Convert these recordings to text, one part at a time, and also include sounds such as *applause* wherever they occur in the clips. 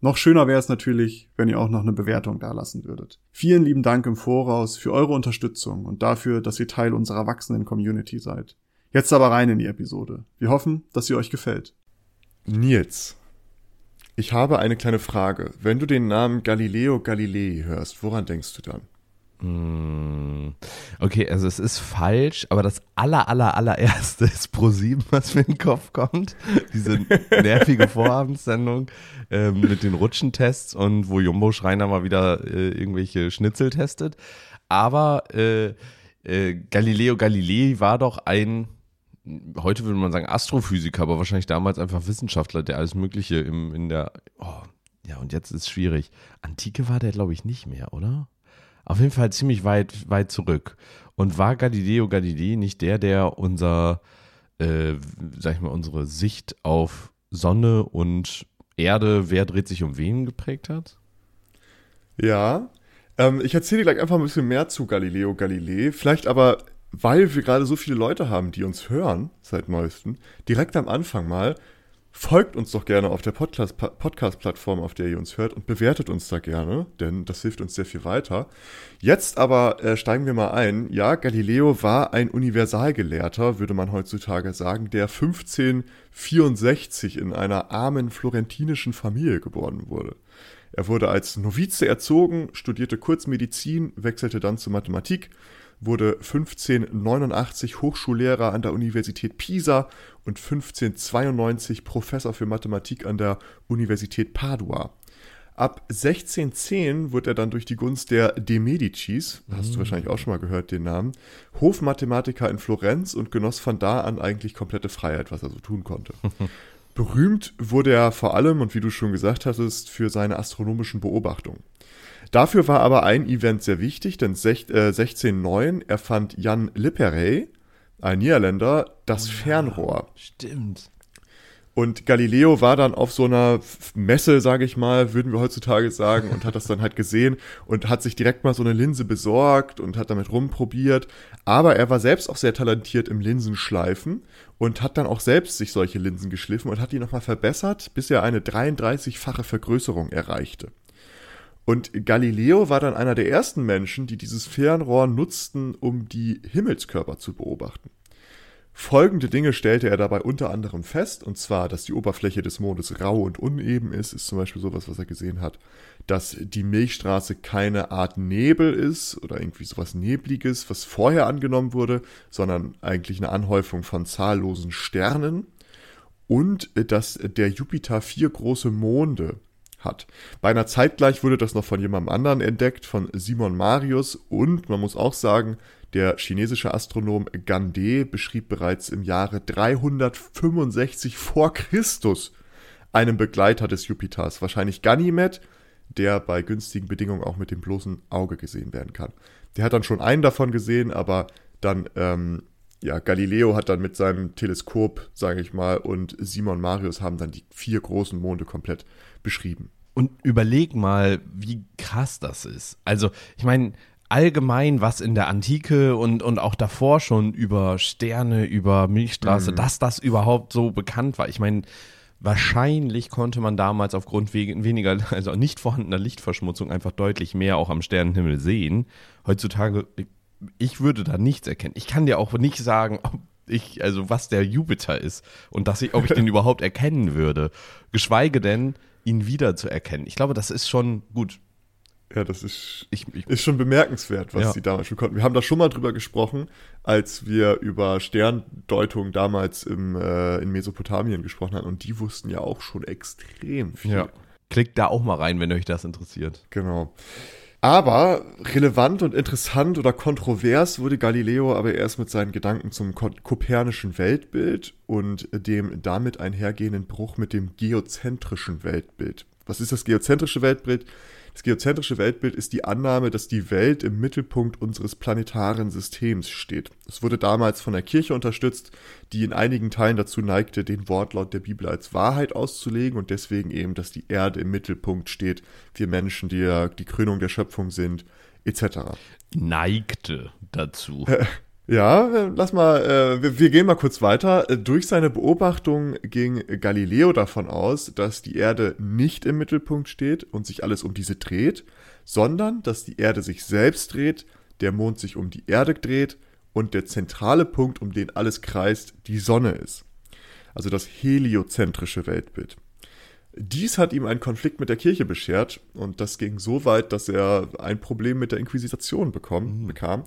Noch schöner wäre es natürlich, wenn ihr auch noch eine Bewertung dalassen würdet. Vielen lieben Dank im Voraus für eure Unterstützung und dafür, dass ihr Teil unserer wachsenden Community seid. Jetzt aber rein in die Episode. Wir hoffen, dass sie euch gefällt. Nils, ich habe eine kleine Frage. Wenn du den Namen Galileo Galilei hörst, woran denkst du dann? Hm. Okay, also es ist falsch, aber das aller, aller, allererste *laughs* ist Pro7, was mir in den Kopf kommt. Diese nervige *laughs* Vorabendssendung ähm, mit den Rutschentests und wo Jumbo Schreiner mal wieder äh, irgendwelche Schnitzel testet. Aber äh, äh, Galileo Galilei war doch ein, heute würde man sagen Astrophysiker, aber wahrscheinlich damals einfach Wissenschaftler, der alles Mögliche im, in der, oh, ja und jetzt ist es schwierig. Antike war der glaube ich nicht mehr, oder? Auf jeden Fall ziemlich weit, weit zurück. Und war Galileo Galilei nicht der, der unser, äh, sag ich mal, unsere Sicht auf Sonne und Erde, wer dreht sich um wen geprägt hat? Ja, ähm, ich erzähle dir gleich einfach ein bisschen mehr zu Galileo Galilei. Vielleicht aber, weil wir gerade so viele Leute haben, die uns hören seit neuestem, direkt am Anfang mal, Folgt uns doch gerne auf der Podcast-Plattform, auf der ihr uns hört und bewertet uns da gerne, denn das hilft uns sehr viel weiter. Jetzt aber äh, steigen wir mal ein. Ja, Galileo war ein Universalgelehrter, würde man heutzutage sagen, der 1564 in einer armen florentinischen Familie geboren wurde. Er wurde als Novize erzogen, studierte kurz Medizin, wechselte dann zur Mathematik wurde 1589 Hochschullehrer an der Universität Pisa und 1592 Professor für Mathematik an der Universität Padua. Ab 1610 wurde er dann durch die Gunst der De Medicis, hast du mm. wahrscheinlich auch schon mal gehört, den Namen, Hofmathematiker in Florenz und genoss von da an eigentlich komplette Freiheit, was er so tun konnte. *laughs* Berühmt wurde er vor allem, und wie du schon gesagt hattest, für seine astronomischen Beobachtungen. Dafür war aber ein Event sehr wichtig, denn 1609 äh, erfand Jan Lipperey, ein Niederländer, das oh ja, Fernrohr. Stimmt. Und Galileo war dann auf so einer Messe, sage ich mal, würden wir heutzutage sagen, und hat das dann halt gesehen und hat sich direkt mal so eine Linse besorgt und hat damit rumprobiert. Aber er war selbst auch sehr talentiert im Linsenschleifen und hat dann auch selbst sich solche Linsen geschliffen und hat die nochmal verbessert, bis er eine 33-fache Vergrößerung erreichte. Und Galileo war dann einer der ersten Menschen, die dieses Fernrohr nutzten, um die Himmelskörper zu beobachten. Folgende Dinge stellte er dabei unter anderem fest, und zwar, dass die Oberfläche des Mondes rau und uneben ist, ist zum Beispiel sowas, was er gesehen hat, dass die Milchstraße keine Art Nebel ist oder irgendwie sowas Nebliges, was vorher angenommen wurde, sondern eigentlich eine Anhäufung von zahllosen Sternen und dass der Jupiter vier große Monde hat. Beinahe zeitgleich wurde das noch von jemandem anderen entdeckt, von Simon Marius und man muss auch sagen, der chinesische Astronom Gande beschrieb bereits im Jahre 365 vor Christus einen Begleiter des Jupiters, wahrscheinlich Ganymed, der bei günstigen Bedingungen auch mit dem bloßen Auge gesehen werden kann. Der hat dann schon einen davon gesehen, aber dann, ähm, ja, Galileo hat dann mit seinem Teleskop, sage ich mal, und Simon Marius haben dann die vier großen Monde komplett beschrieben. Und überleg mal, wie krass das ist. Also, ich meine, allgemein, was in der Antike und, und auch davor schon über Sterne, über Milchstraße, mhm. dass das überhaupt so bekannt war. Ich meine, wahrscheinlich konnte man damals aufgrund weniger, also nicht vorhandener Lichtverschmutzung einfach deutlich mehr auch am Sternenhimmel sehen. Heutzutage, ich würde da nichts erkennen. Ich kann dir auch nicht sagen, ob ich, also was der Jupiter ist und dass ich, ob ich den *laughs* überhaupt erkennen würde. Geschweige denn, ihn wiederzuerkennen. Ich glaube, das ist schon gut. Ja, das ist, ich, ich, ist schon bemerkenswert, was ja. sie damals schon konnten. Wir haben da schon mal drüber gesprochen, als wir über Sterndeutung damals im, äh, in Mesopotamien gesprochen haben. Und die wussten ja auch schon extrem viel. Ja. Klickt da auch mal rein, wenn euch das interessiert. Genau. Aber relevant und interessant oder kontrovers wurde Galileo aber erst mit seinen Gedanken zum kopernischen Weltbild und dem damit einhergehenden Bruch mit dem geozentrischen Weltbild. Was ist das geozentrische Weltbild? Das geozentrische Weltbild ist die Annahme, dass die Welt im Mittelpunkt unseres planetaren Systems steht. Es wurde damals von der Kirche unterstützt, die in einigen Teilen dazu neigte, den Wortlaut der Bibel als Wahrheit auszulegen und deswegen eben, dass die Erde im Mittelpunkt steht, wir Menschen, die die Krönung der Schöpfung sind, etc. Neigte dazu. *laughs* Ja, äh, lass mal, äh, wir, wir, gehen mal kurz weiter. Äh, durch seine Beobachtung ging Galileo davon aus, dass die Erde nicht im Mittelpunkt steht und sich alles um diese dreht, sondern dass die Erde sich selbst dreht, der Mond sich um die Erde dreht und der zentrale Punkt, um den alles kreist, die Sonne ist. Also das heliozentrische Weltbild. Dies hat ihm einen Konflikt mit der Kirche beschert und das ging so weit, dass er ein Problem mit der Inquisition bekommen, mhm. bekam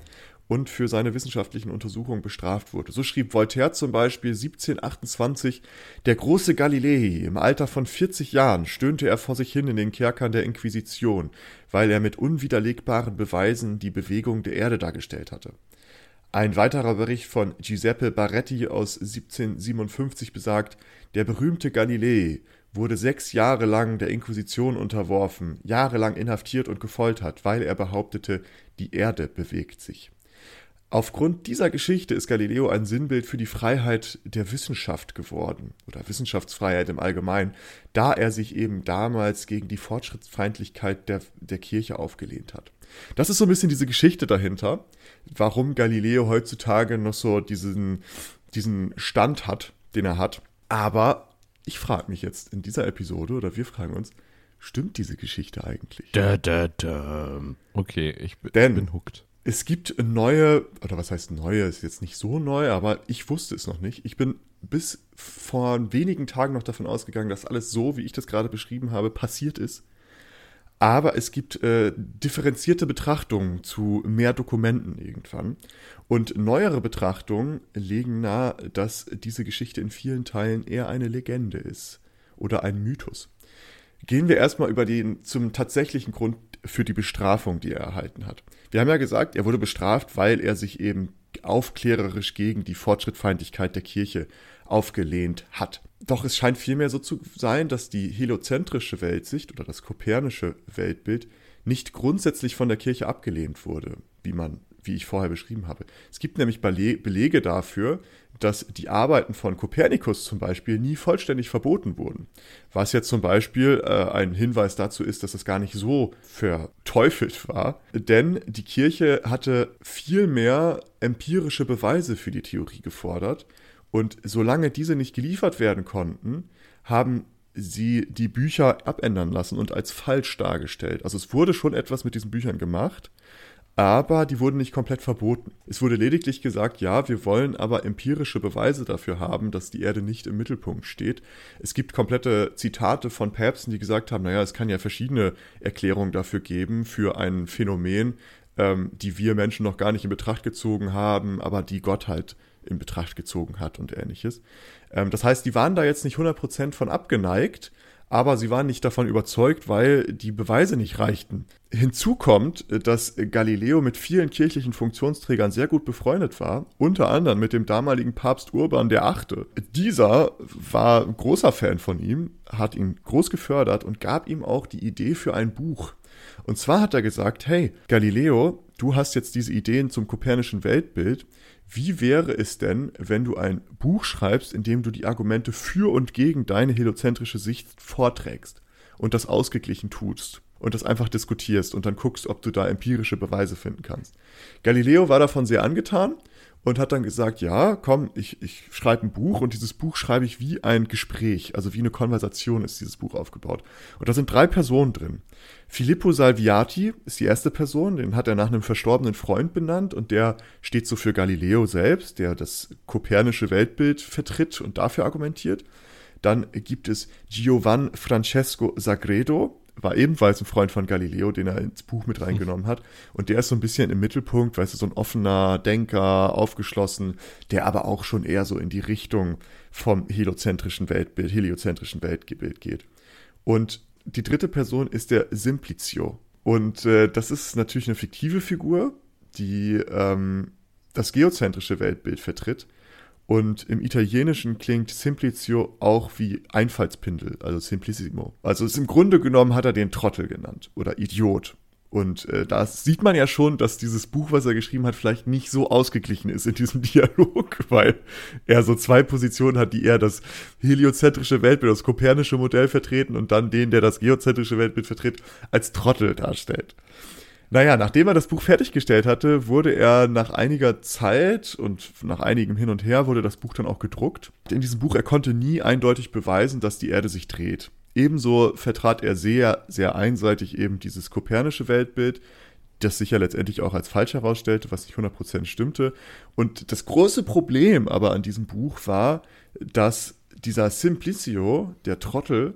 und für seine wissenschaftlichen Untersuchungen bestraft wurde. So schrieb Voltaire zum Beispiel 1728, der große Galilei, im Alter von 40 Jahren stöhnte er vor sich hin in den Kerkern der Inquisition, weil er mit unwiderlegbaren Beweisen die Bewegung der Erde dargestellt hatte. Ein weiterer Bericht von Giuseppe Baretti aus 1757 besagt, der berühmte Galilei wurde sechs Jahre lang der Inquisition unterworfen, jahrelang inhaftiert und gefoltert, weil er behauptete, die Erde bewegt sich. Aufgrund dieser Geschichte ist Galileo ein Sinnbild für die Freiheit der Wissenschaft geworden oder Wissenschaftsfreiheit im Allgemeinen, da er sich eben damals gegen die Fortschrittsfeindlichkeit der, der Kirche aufgelehnt hat. Das ist so ein bisschen diese Geschichte dahinter, warum Galileo heutzutage noch so diesen, diesen Stand hat, den er hat. Aber ich frage mich jetzt in dieser Episode, oder wir fragen uns, stimmt diese Geschichte eigentlich? Da, da, da. Okay, ich bin, Denn, bin hooked. Es gibt neue, oder was heißt neue, ist jetzt nicht so neu, aber ich wusste es noch nicht. Ich bin bis vor wenigen Tagen noch davon ausgegangen, dass alles so, wie ich das gerade beschrieben habe, passiert ist. Aber es gibt äh, differenzierte Betrachtungen zu mehr Dokumenten irgendwann. Und neuere Betrachtungen legen nahe, dass diese Geschichte in vielen Teilen eher eine Legende ist oder ein Mythos. Gehen wir erstmal über den zum tatsächlichen Grund für die Bestrafung, die er erhalten hat. Wir haben ja gesagt, er wurde bestraft, weil er sich eben aufklärerisch gegen die Fortschrittfeindlichkeit der Kirche aufgelehnt hat. Doch es scheint vielmehr so zu sein, dass die heliozentrische Weltsicht oder das kopernische Weltbild nicht grundsätzlich von der Kirche abgelehnt wurde, wie man, wie ich vorher beschrieben habe. Es gibt nämlich Belege dafür, dass die Arbeiten von Kopernikus zum Beispiel nie vollständig verboten wurden. Was jetzt zum Beispiel äh, ein Hinweis dazu ist, dass es gar nicht so verteufelt war. Denn die Kirche hatte viel mehr empirische Beweise für die Theorie gefordert. Und solange diese nicht geliefert werden konnten, haben sie die Bücher abändern lassen und als falsch dargestellt. Also es wurde schon etwas mit diesen Büchern gemacht, aber die wurden nicht komplett verboten. Es wurde lediglich gesagt, ja, wir wollen aber empirische Beweise dafür haben, dass die Erde nicht im Mittelpunkt steht. Es gibt komplette Zitate von Päpsten, die gesagt haben, naja, es kann ja verschiedene Erklärungen dafür geben, für ein Phänomen, ähm, die wir Menschen noch gar nicht in Betracht gezogen haben, aber die Gott halt in Betracht gezogen hat und ähnliches. Ähm, das heißt, die waren da jetzt nicht 100% von abgeneigt, aber sie waren nicht davon überzeugt, weil die Beweise nicht reichten. Hinzu kommt, dass Galileo mit vielen kirchlichen Funktionsträgern sehr gut befreundet war, unter anderem mit dem damaligen Papst Urban VIII. Dieser war großer Fan von ihm, hat ihn groß gefördert und gab ihm auch die Idee für ein Buch. Und zwar hat er gesagt, hey, Galileo, du hast jetzt diese Ideen zum kopernischen Weltbild, wie wäre es denn, wenn du ein Buch schreibst, in dem du die Argumente für und gegen deine heliozentrische Sicht vorträgst und das ausgeglichen tust und das einfach diskutierst und dann guckst, ob du da empirische Beweise finden kannst. Galileo war davon sehr angetan und hat dann gesagt, ja, komm, ich, ich schreibe ein Buch und dieses Buch schreibe ich wie ein Gespräch, also wie eine Konversation ist dieses Buch aufgebaut. Und da sind drei Personen drin. Filippo Salviati ist die erste Person, den hat er nach einem verstorbenen Freund benannt und der steht so für Galileo selbst, der das kopernische Weltbild vertritt und dafür argumentiert. Dann gibt es Giovan Francesco Sagredo, war ebenfalls ein Freund von Galileo, den er ins Buch mit reingenommen hat. Und der ist so ein bisschen im Mittelpunkt, weißt du, so ein offener Denker, aufgeschlossen, der aber auch schon eher so in die Richtung vom heliozentrischen Weltbild, heliozentrischen Weltbild geht. Und die dritte Person ist der Simplicio. Und äh, das ist natürlich eine fiktive Figur, die ähm, das geozentrische Weltbild vertritt Und im Italienischen klingt Simplicio auch wie Einfallspindel, also Simplicissimo. Also im Grunde genommen hat er den Trottel genannt oder Idiot. Und äh, da sieht man ja schon, dass dieses Buch, was er geschrieben hat, vielleicht nicht so ausgeglichen ist in diesem *laughs* Dialog, weil er so zwei Positionen hat, die eher das heliozentrische Weltbild, das kopernische Modell vertreten und dann den, der das geozentrische Weltbild vertritt, als Trottel darstellt. Naja, nachdem er das Buch fertiggestellt hatte, wurde er nach einiger Zeit und nach einigem Hin und Her wurde das Buch dann auch gedruckt. In diesem Buch, er konnte nie eindeutig beweisen, dass die Erde sich dreht. Ebenso vertrat er sehr, sehr einseitig eben dieses kopernische Weltbild, das sich ja letztendlich auch als falsch herausstellte, was nicht 100% stimmte. Und das große Problem aber an diesem Buch war, dass dieser Simplicio, der Trottel,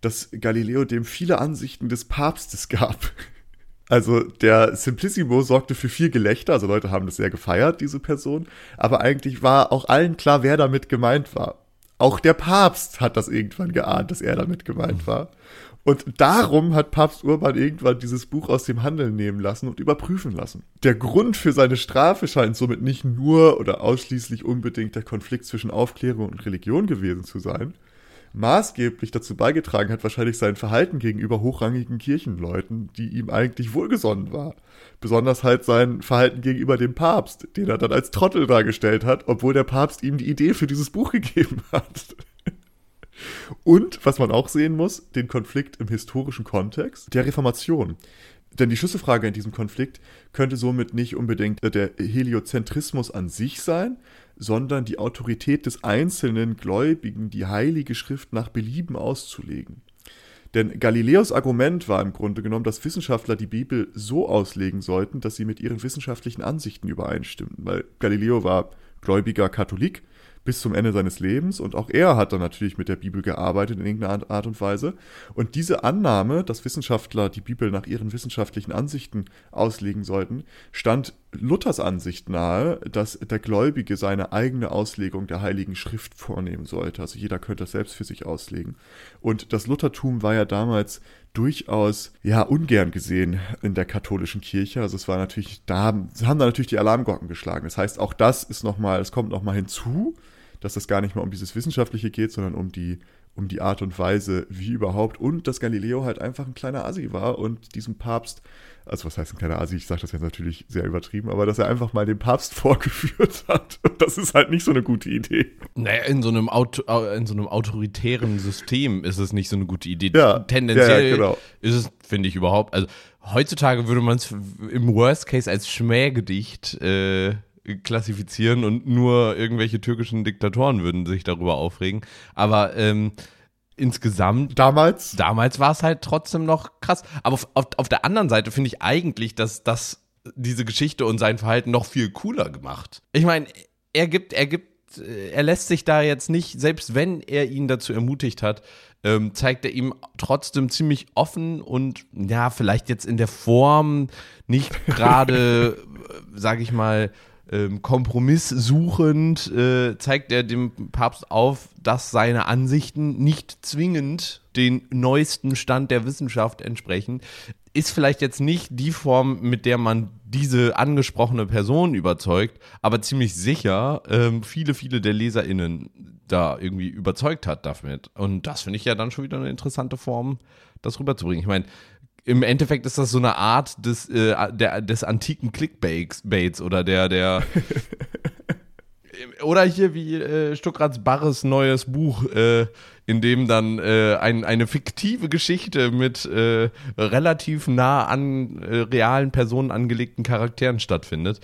dass Galileo dem viele Ansichten des Papstes gab. Also der Simplissimo sorgte für viel Gelächter, also Leute haben das sehr gefeiert, diese Person, aber eigentlich war auch allen klar, wer damit gemeint war. Auch der Papst hat das irgendwann geahnt, dass er damit gemeint war. Und darum hat Papst Urban irgendwann dieses Buch aus dem Handeln nehmen lassen und überprüfen lassen. Der Grund für seine Strafe scheint somit nicht nur oder ausschließlich unbedingt der Konflikt zwischen Aufklärung und Religion gewesen zu sein, maßgeblich dazu beigetragen hat wahrscheinlich sein Verhalten gegenüber hochrangigen Kirchenleuten, die ihm eigentlich wohlgesonnen war. Besonders halt sein Verhalten gegenüber dem Papst, den er dann als Trottel dargestellt hat, obwohl der Papst ihm die Idee für dieses Buch *laughs* gegeben hat. Und, was man auch sehen muss, den Konflikt im historischen Kontext der Reformation. Denn die Schlüsselfrage in diesem Konflikt könnte somit nicht unbedingt der Heliozentrismus an sich sein, sondern die Autorität des einzelnen Gläubigen, die Heilige Schrift nach Belieben auszulegen. Denn Galileos Argument war im Grunde genommen, dass Wissenschaftler die Bibel so auslegen sollten, dass sie mit ihren wissenschaftlichen Ansichten übereinstimmten, weil Galileo war gläubiger Katholik bis zum Ende seines Lebens und auch er hat dann natürlich mit der Bibel gearbeitet in irgendeiner Art und Weise. Und diese Annahme, dass Wissenschaftler die Bibel nach ihren wissenschaftlichen Ansichten auslegen sollten, stand Luthers Ansicht nahe, dass der Gläubige seine eigene Auslegung der Heiligen Schrift vornehmen sollte. Also jeder könnte das selbst für sich auslegen. Und das Luthertum war ja damals durchaus ja ungern gesehen in der katholischen Kirche. Also es war natürlich, da haben, haben da natürlich die Alarmglocken geschlagen. Das heißt, auch das ist nochmal, es kommt nochmal hinzu, dass es gar nicht mehr um dieses Wissenschaftliche geht, sondern um die, um die Art und Weise, wie überhaupt. Und dass Galileo halt einfach ein kleiner Assi war und diesem Papst, also was heißt ein kleiner Assi, ich sage das jetzt natürlich sehr übertrieben, aber dass er einfach mal den Papst *laughs* vorgeführt hat. Und das ist halt nicht so eine gute Idee. Naja, in so einem, Auto, in so einem autoritären System ist es nicht so eine gute Idee. Ja, Tendenziell ja, genau. ist es, finde ich, überhaupt, also heutzutage würde man es im Worst Case als Schmähgedicht äh, klassifizieren und nur irgendwelche türkischen Diktatoren würden sich darüber aufregen. Aber ähm, insgesamt. Damals? Damals war es halt trotzdem noch krass. Aber auf, auf, auf der anderen Seite finde ich eigentlich, dass das diese Geschichte und sein Verhalten noch viel cooler gemacht. Ich meine, er gibt, er gibt, er lässt sich da jetzt nicht, selbst wenn er ihn dazu ermutigt hat, ähm, zeigt er ihm trotzdem ziemlich offen und ja, vielleicht jetzt in der Form nicht *laughs* gerade, sage ich mal, ähm, kompromisssuchend äh, zeigt er dem Papst auf, dass seine Ansichten nicht zwingend den neuesten Stand der Wissenschaft entsprechen. Ist vielleicht jetzt nicht die Form, mit der man diese angesprochene Person überzeugt, aber ziemlich sicher ähm, viele, viele der LeserInnen da irgendwie überzeugt hat damit. Und das finde ich ja dann schon wieder eine interessante Form, das rüberzubringen. Ich meine, im Endeffekt ist das so eine Art des, äh, der, des antiken Clickbaits oder der, der *laughs* oder hier wie äh, Stuckrats Barres neues Buch, äh, in dem dann äh, ein, eine fiktive Geschichte mit äh, relativ nah an äh, realen Personen angelegten Charakteren stattfindet.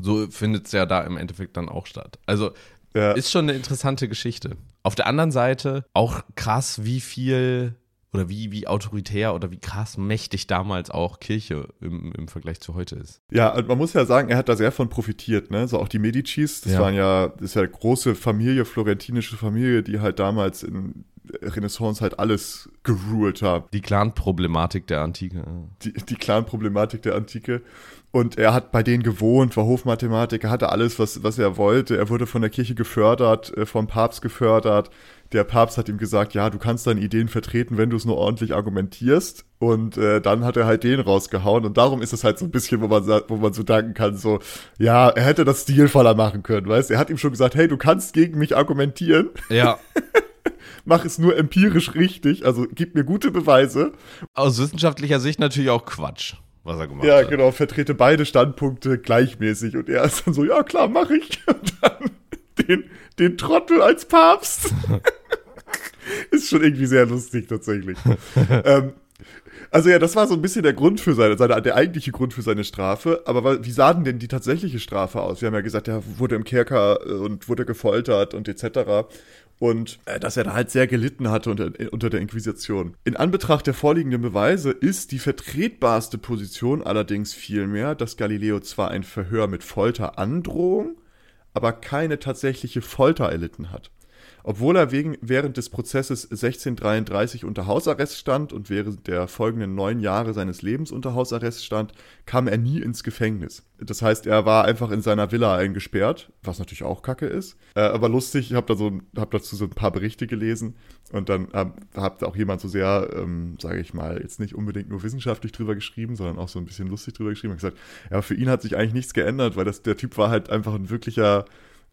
So findet es ja da im Endeffekt dann auch statt. Also ja. ist schon eine interessante Geschichte. Auf der anderen Seite auch krass, wie viel oder wie, wie autoritär oder wie krass mächtig damals auch Kirche im, im Vergleich zu heute ist. Ja, und man muss ja sagen, er hat da sehr von profitiert, ne? So auch die Medicis, das Ja. waren ja, das ist ja eine große Familie, florentinische Familie, die halt damals in Renaissance halt alles geruled haben. Die Clan-Problematik der Antike. Die, die Clan-Problematik der Antike. Und er hat bei denen gewohnt, war Hofmathematiker, hatte alles, was, was er wollte. Er wurde von der Kirche gefördert, äh, vom Papst gefördert. Der Papst hat ihm gesagt, ja, du kannst deine Ideen vertreten, wenn du es nur ordentlich argumentierst. Und äh, dann hat er halt den rausgehauen. Und darum ist es halt so ein bisschen, wo man, wo man so danken kann, so, ja, er hätte das stilvoller machen können, weißt Er hat ihm schon gesagt, hey, du kannst gegen mich argumentieren. Ja. *laughs* *laughs* Mach es nur empirisch richtig, also gib mir gute Beweise. Aus wissenschaftlicher Sicht natürlich auch Quatsch was er gemacht ja, hat. Ja, genau, vertrete beide Standpunkte gleichmäßig. Und er ist dann so, ja klar, mache ich. *laughs* Und dann den, den Trottel als Papst. *laughs* ist schon irgendwie sehr lustig tatsächlich. ähm, also ja, das war so ein bisschen der Grund für seine, seine, der eigentliche Grund für seine Strafe. Aber wie sah denn die tatsächliche Strafe aus? Wir haben ja gesagt, er wurde im Kerker äh, und wurde gefoltert und etc und äh, dass er da halt sehr gelitten hatte unter, unter der Inquisition. In Anbetracht der vorliegenden Beweise ist die vertretbarste Position allerdings vielmehr, dass Galileo zwar ein Verhör mit Folterandrohung, aber keine tatsächliche Folter erlitten hat. Obwohl er wegen, während des Prozesses 1633 unter Hausarrest stand und während der folgenden neun Jahre seines Lebens unter Hausarrest stand, kam er nie ins Gefängnis. Das heißt, er war einfach in seiner Villa eingesperrt, was natürlich auch kacke ist. Äh, aber lustig, ich habe da so, hab dazu so ein paar Berichte gelesen und dann äh, hat auch jemand so sehr, ähm, sage ich mal, jetzt nicht unbedingt nur wissenschaftlich drüber geschrieben, sondern auch so ein bisschen lustig drüber geschrieben und gesagt, ja, für ihn hat sich eigentlich nichts geändert, weil das, der Typ war halt einfach ein wirklicher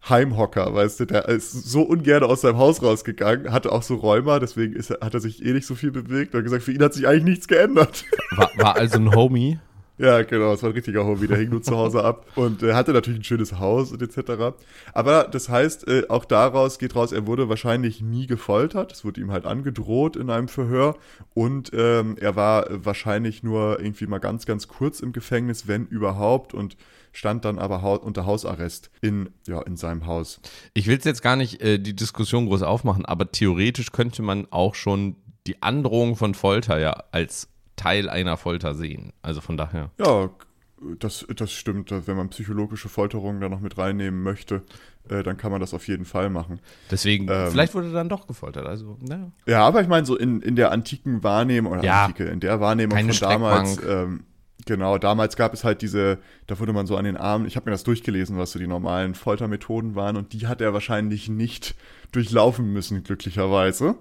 Heimhocker, weißt du, der ist so ungern aus seinem Haus rausgegangen, hatte auch so Rheuma, deswegen ist, hat er sich eh nicht so viel bewegt und hat gesagt, für ihn hat sich eigentlich nichts geändert. *laughs* War, war also ein Homie? Ja, genau, es war ein richtiger Homie, der hing nur zu Hause ab und äh, hatte natürlich ein schönes Haus und etc. Aber das heißt, äh, auch daraus geht raus, er wurde wahrscheinlich nie gefoltert, es wurde ihm halt angedroht in einem Verhör und ähm, er war wahrscheinlich nur irgendwie mal ganz, ganz kurz im Gefängnis, wenn überhaupt und stand dann aber ha unter Hausarrest in, ja, in seinem Haus. Ich will jetzt gar nicht äh, die Diskussion groß aufmachen, aber theoretisch könnte man auch schon die Androhung von Folter ja als Teil einer Folter sehen. Also von daher. Ja, das, das stimmt. Wenn man psychologische Folterungen da noch mit reinnehmen möchte, äh, dann kann man das auf jeden Fall machen. Deswegen, ähm, vielleicht wurde dann doch gefoltert. Also, naja. Ja, aber ich meine, so in, in der antiken Wahrnehmung, oder ja, Antike, in der Wahrnehmung von damals, ähm, Genau, damals gab es halt diese, da wurde man so an den Armen, ich habe mir das durchgelesen, was so die normalen Foltermethoden waren und die hat er wahrscheinlich nicht durchlaufen müssen, glücklicherweise.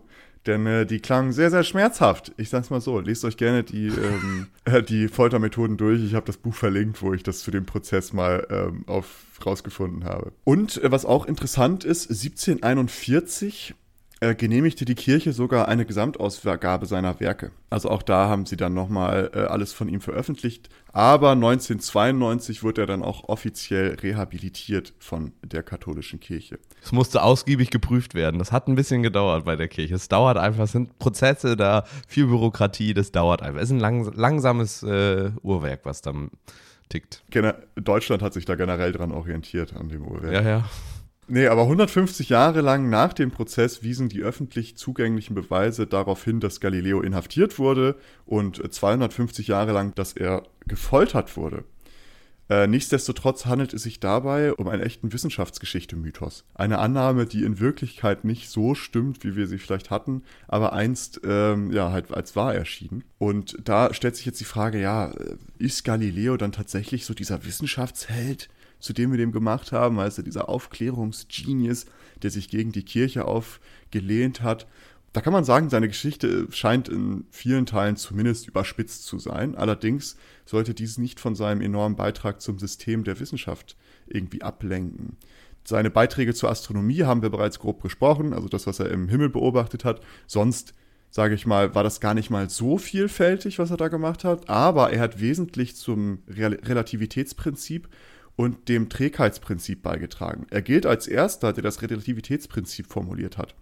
Denn äh, die klangen sehr, sehr schmerzhaft. Ich sag's mal so, lest euch gerne die, *laughs* ähm, äh, die Foltermethoden durch. Ich habe das Buch verlinkt, wo ich das zu dem Prozess mal ähm, auf, rausgefunden habe. Und äh, was auch interessant ist, 1741 äh, genehmigte die Kirche sogar eine Gesamtausgabe seiner Werke. Also auch da haben sie dann nochmal äh, alles von ihm veröffentlicht. Aber 1992 wurde er dann auch offiziell rehabilitiert von der katholischen Kirche. Es musste ausgiebig geprüft werden. Das hat ein bisschen gedauert bei der Kirche. Es dauert einfach, es sind Prozesse da, viel Bürokratie, das dauert einfach. Es ist ein lang, langsames äh, Uhrwerk, was dann tickt. Deutschland hat sich da generell dran orientiert an dem Uhrwerk. Ja, ja. Nee, aber 150 Jahre lang nach dem Prozess wiesen die öffentlich zugänglichen Beweise darauf hin, dass Galileo inhaftiert wurde und 250 Jahre lang, dass er gefoltert wurde. Äh, nichtsdestotrotz handelt es sich dabei um einen echten Wissenschaftsgeschichte-Mythos. Eine Annahme, die in Wirklichkeit nicht so stimmt, wie wir sie vielleicht hatten, aber einst ähm, ja halt als wahr erschien. Und da stellt sich jetzt die Frage, ja, äh, ist Galileo dann tatsächlich so dieser Wissenschaftsheld? Zu dem wir dem gemacht haben, also dieser Aufklärungsgenius, der sich gegen die Kirche aufgelehnt hat. Da kann man sagen, seine Geschichte scheint in vielen Teilen zumindest überspitzt zu sein. Allerdings sollte dies nicht von seinem enormen Beitrag zum System der Wissenschaft irgendwie ablenken. Seine Beiträge zur Astronomie haben wir bereits grob gesprochen, also das, was er im Himmel beobachtet hat. Sonst, sage ich mal, war das gar nicht mal so vielfältig, was er da gemacht hat. Aber er hat wesentlich zum Relativitätsprinzip und dem Trägheitsprinzip beigetragen. Er gilt als erster, der das Relativitätsprinzip formuliert hat.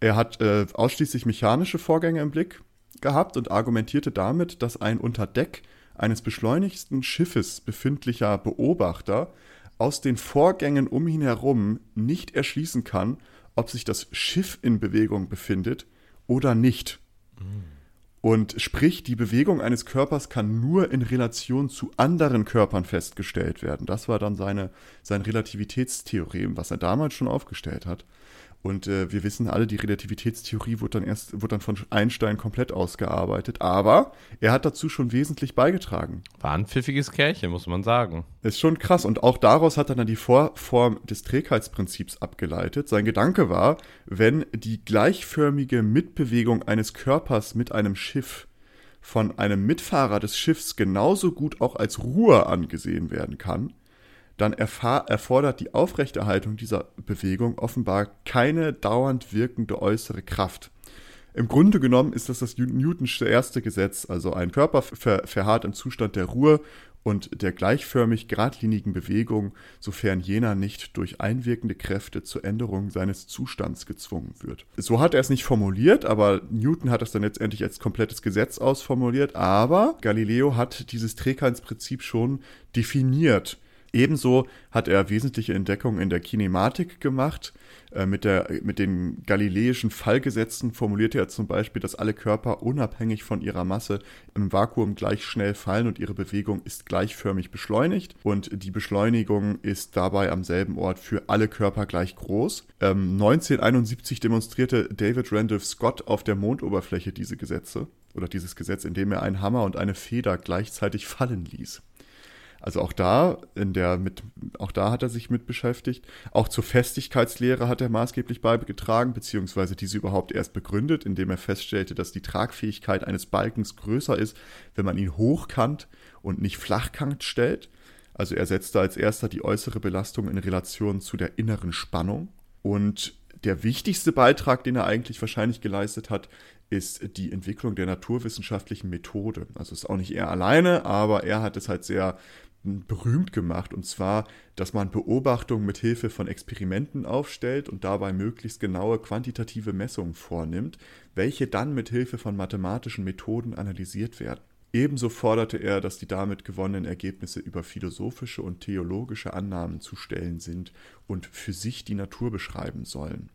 Er hat äh, ausschließlich mechanische Vorgänge im Blick gehabt und argumentierte damit, dass ein unter Deck eines beschleunigsten Schiffes befindlicher Beobachter aus den Vorgängen um ihn herum nicht erschließen kann, ob sich das Schiff in Bewegung befindet oder nicht. Mhm. Und sprich, die Bewegung eines Körpers kann nur in Relation zu anderen Körpern festgestellt werden. Das war dann seine, sein Relativitätstheorem, was er damals schon aufgestellt hat. Und äh, wir wissen alle, die Relativitätstheorie wurde dann erst, wurde dann von Einstein komplett ausgearbeitet. Aber er hat dazu schon wesentlich beigetragen. War ein pfiffiges Kerlchen, muss man sagen. Ist schon krass. Und auch daraus hat er dann die Vorform des Trägheitsprinzips abgeleitet. Sein Gedanke war, wenn die gleichförmige Mitbewegung eines Körpers mit einem Schiff von einem Mitfahrer des Schiffs genauso gut auch als Ruhe angesehen werden kann, dann erfordert die Aufrechterhaltung dieser Bewegung offenbar keine dauernd wirkende äußere Kraft. Im Grunde genommen ist das das Newtonsche erste Gesetz, also ein Körper ver verharrt im Zustand der Ruhe und der gleichförmig geradlinigen Bewegung, sofern jener nicht durch einwirkende Kräfte zur Änderung seines Zustands gezwungen wird. So hat er es nicht formuliert, aber Newton hat es dann letztendlich als komplettes Gesetz ausformuliert, aber Galileo hat dieses Trägheitsprinzip schon definiert Ebenso hat er wesentliche Entdeckungen in der Kinematik gemacht. Äh, mit, der, mit den galileischen Fallgesetzen formulierte er zum Beispiel, dass alle Körper unabhängig von ihrer Masse im Vakuum gleich schnell fallen und ihre Bewegung ist gleichförmig beschleunigt. Und die Beschleunigung ist dabei am selben Ort für alle Körper gleich groß. Ähm, 1971 demonstrierte David Randolph Scott auf der Mondoberfläche diese Gesetze oder dieses Gesetz, indem er einen Hammer und eine Feder gleichzeitig fallen ließ. Also auch da in der mit auch da hat er sich mit beschäftigt. Auch zur Festigkeitslehre hat er maßgeblich beigetragen, beziehungsweise diese überhaupt erst begründet, indem er feststellte, dass die Tragfähigkeit eines Balkens größer ist, wenn man ihn hochkant und nicht flachkant stellt. Also er setzte als erster die äußere Belastung in Relation zu der inneren Spannung. Und der wichtigste Beitrag, den er eigentlich wahrscheinlich geleistet hat, ist die Entwicklung der naturwissenschaftlichen Methode. Also ist auch nicht er alleine, aber er hat es halt sehr berühmt gemacht, und zwar, dass man Beobachtungen mit Hilfe von Experimenten aufstellt und dabei möglichst genaue quantitative Messungen vornimmt, welche dann mit Hilfe von mathematischen Methoden analysiert werden. Ebenso forderte er, dass die damit gewonnenen Ergebnisse über philosophische und theologische Annahmen zu stellen sind und für sich die Natur beschreiben sollen.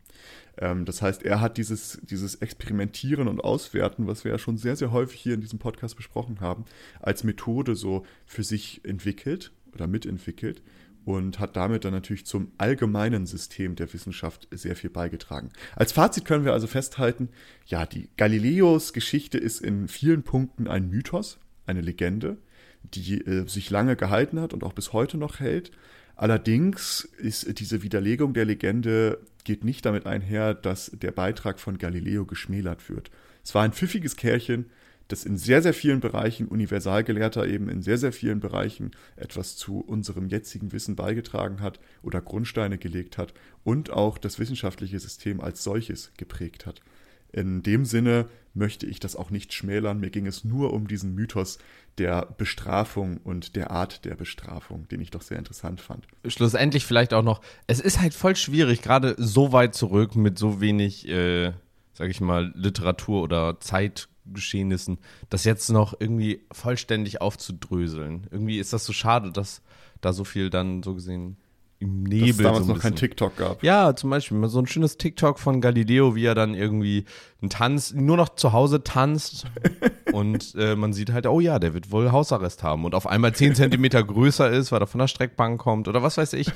Ähm, das heißt, er hat dieses, dieses Experimentieren und Auswerten, was wir ja schon sehr, sehr häufig hier in diesem Podcast besprochen haben, als Methode so für sich entwickelt oder mitentwickelt und hat damit dann natürlich zum allgemeinen System der Wissenschaft sehr viel beigetragen. Als Fazit können wir also festhalten, ja, die Galileos Geschichte ist in vielen Punkten ein Mythos, eine Legende, die äh, sich lange gehalten hat und auch bis heute noch hält. Allerdings ist diese Widerlegung der Legende geht nicht damit einher, dass der Beitrag von Galileo geschmälert wird. Es war ein pfiffiges Kerlchen, das in sehr, sehr vielen Bereichen, Universalgelehrter eben in sehr, sehr vielen Bereichen etwas zu unserem jetzigen Wissen beigetragen hat oder Grundsteine gelegt hat und auch das wissenschaftliche System als solches geprägt hat. In dem Sinne möchte ich das auch nicht schmälern. Mir ging es nur um diesen Mythos der Bestrafung und der Art der Bestrafung, den ich doch sehr interessant fand. Schlussendlich vielleicht auch noch, es ist halt voll schwierig, gerade so weit zurück mit so wenig, äh, sag ich mal, Literatur oder Zeitgeschehnissen, das jetzt noch irgendwie vollständig aufzudröseln. Irgendwie ist das so schade, dass da so viel dann so gesehen im Nebel. Dass es damals so noch kein TikTok gab. Ja, zum Beispiel so ein schönes TikTok von Galileo, wie er dann irgendwie einen Tanz, nur noch zu Hause tanzt *laughs* und äh, man sieht halt, oh ja, der wird wohl Hausarrest haben und auf einmal 10 Zentimeter größer ist, weil er von der Streckbank kommt oder was weiß ich.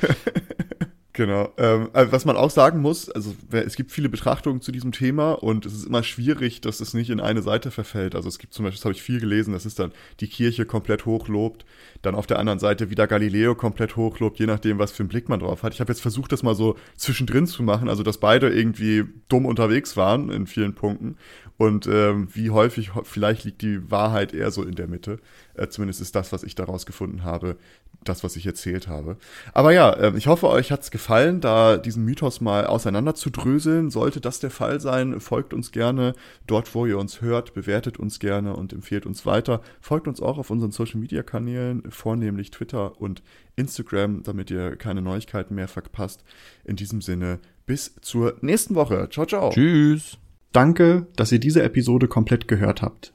Genau. Ähm, also was man auch sagen muss, also es gibt viele Betrachtungen zu diesem Thema und es ist immer schwierig, dass es nicht in eine Seite verfällt. Also es gibt zum Beispiel, das habe ich viel gelesen, das ist dann die Kirche komplett hochlobt, dann auf der anderen Seite wieder Galileo komplett hochlobt, je nachdem, was für einen Blick man drauf hat. Ich habe jetzt versucht, das mal so zwischendrin zu machen, also dass beide irgendwie dumm unterwegs waren in vielen Punkten und ähm, wie häufig, vielleicht liegt die Wahrheit eher so in der Mitte. Äh, zumindest ist das, was ich daraus gefunden habe, das, was ich erzählt habe. Aber ja, äh, ich hoffe, euch hat's gefallen, da diesen Mythos mal auseinander zu dröseln. Sollte das der Fall sein, folgt uns gerne dort, wo ihr uns hört, bewertet uns gerne und empfehlt uns weiter. Folgt uns auch auf unseren Social Media Kanälen, vornehmlich Twitter und Instagram, damit ihr keine Neuigkeiten mehr verpasst. In diesem Sinne, bis zur nächsten Woche. Ciao, ciao. Tschüss. Danke, dass ihr diese Episode komplett gehört habt.